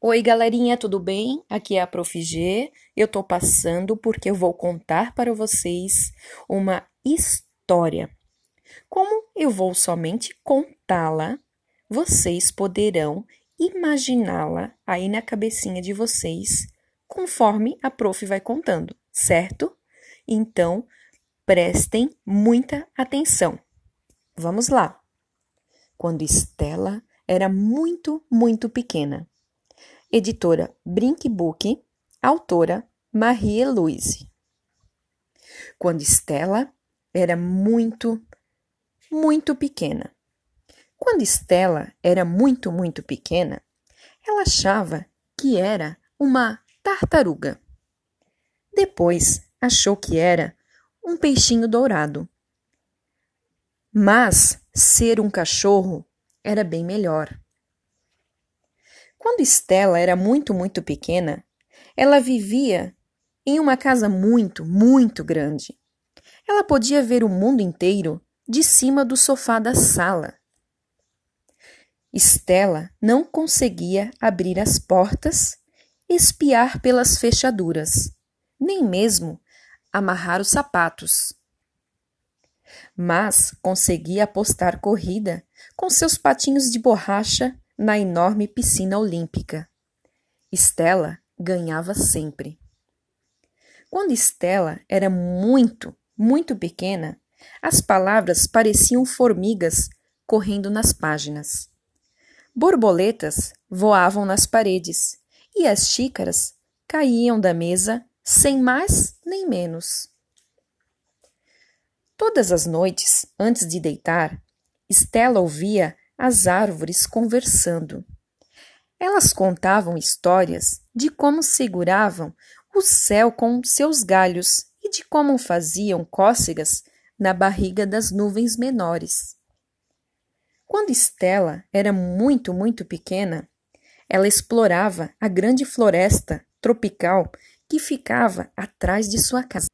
Oi, galerinha, tudo bem? Aqui é a Prof. G. Eu tô passando porque eu vou contar para vocês uma história. Como eu vou somente contá-la, vocês poderão imaginá-la aí na cabecinha de vocês, conforme a prof vai contando, certo? Então, prestem muita atenção. Vamos lá. Quando Estela era muito, muito pequena. Editora Brink Book, autora Marie-Louise. Quando Estela era muito, muito pequena. Quando Estela era muito, muito pequena, ela achava que era uma tartaruga. Depois achou que era um peixinho dourado. Mas ser um cachorro era bem melhor. Quando Estela era muito, muito pequena, ela vivia em uma casa muito, muito grande. Ela podia ver o mundo inteiro de cima do sofá da sala. Estela não conseguia abrir as portas, espiar pelas fechaduras, nem mesmo amarrar os sapatos. Mas conseguia apostar corrida com seus patinhos de borracha na enorme piscina olímpica. Estela ganhava sempre. Quando Estela era muito, muito pequena, as palavras pareciam formigas correndo nas páginas. Borboletas voavam nas paredes e as xícaras caíam da mesa sem mais nem menos. Todas as noites, antes de deitar, Estela ouvia as árvores conversando. Elas contavam histórias de como seguravam o céu com seus galhos e de como faziam cócegas na barriga das nuvens menores. Quando Estela era muito, muito pequena, ela explorava a grande floresta tropical que ficava atrás de sua casa.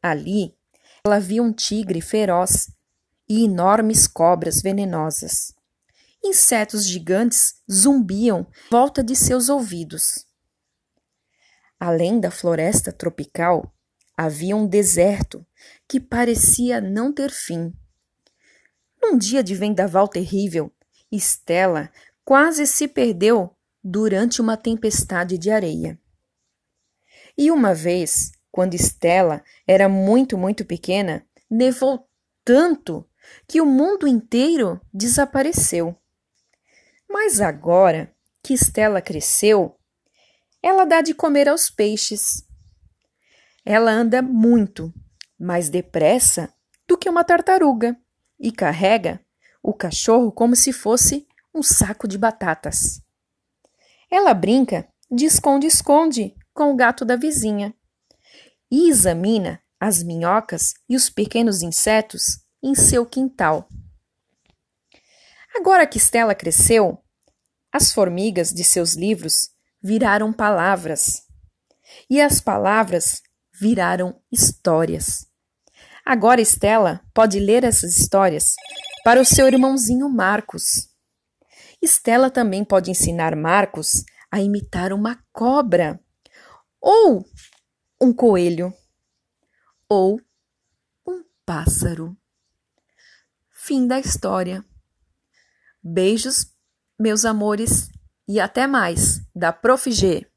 Ali, ela via um tigre feroz e enormes cobras venenosas. Insetos gigantes zumbiam em volta de seus ouvidos. Além da floresta tropical, havia um deserto que parecia não ter fim. Num dia de vendaval terrível, Estela quase se perdeu durante uma tempestade de areia. E uma vez, quando Estela era muito, muito pequena, nevou tanto que o mundo inteiro desapareceu. Mas agora que Estela cresceu, ela dá de comer aos peixes. Ela anda muito, mais depressa do que uma tartaruga e carrega o cachorro como se fosse um saco de batatas. Ela brinca de esconde-esconde com o gato da vizinha e examina as minhocas e os pequenos insetos em seu quintal. Agora que Stella cresceu, as formigas de seus livros viraram palavras e as palavras viraram histórias. Agora Estela pode ler essas histórias para o seu irmãozinho Marcos. Estela também pode ensinar Marcos a imitar uma cobra, ou um coelho, ou um pássaro. Fim da história. Beijos, meus amores, e até mais, da Prof. G.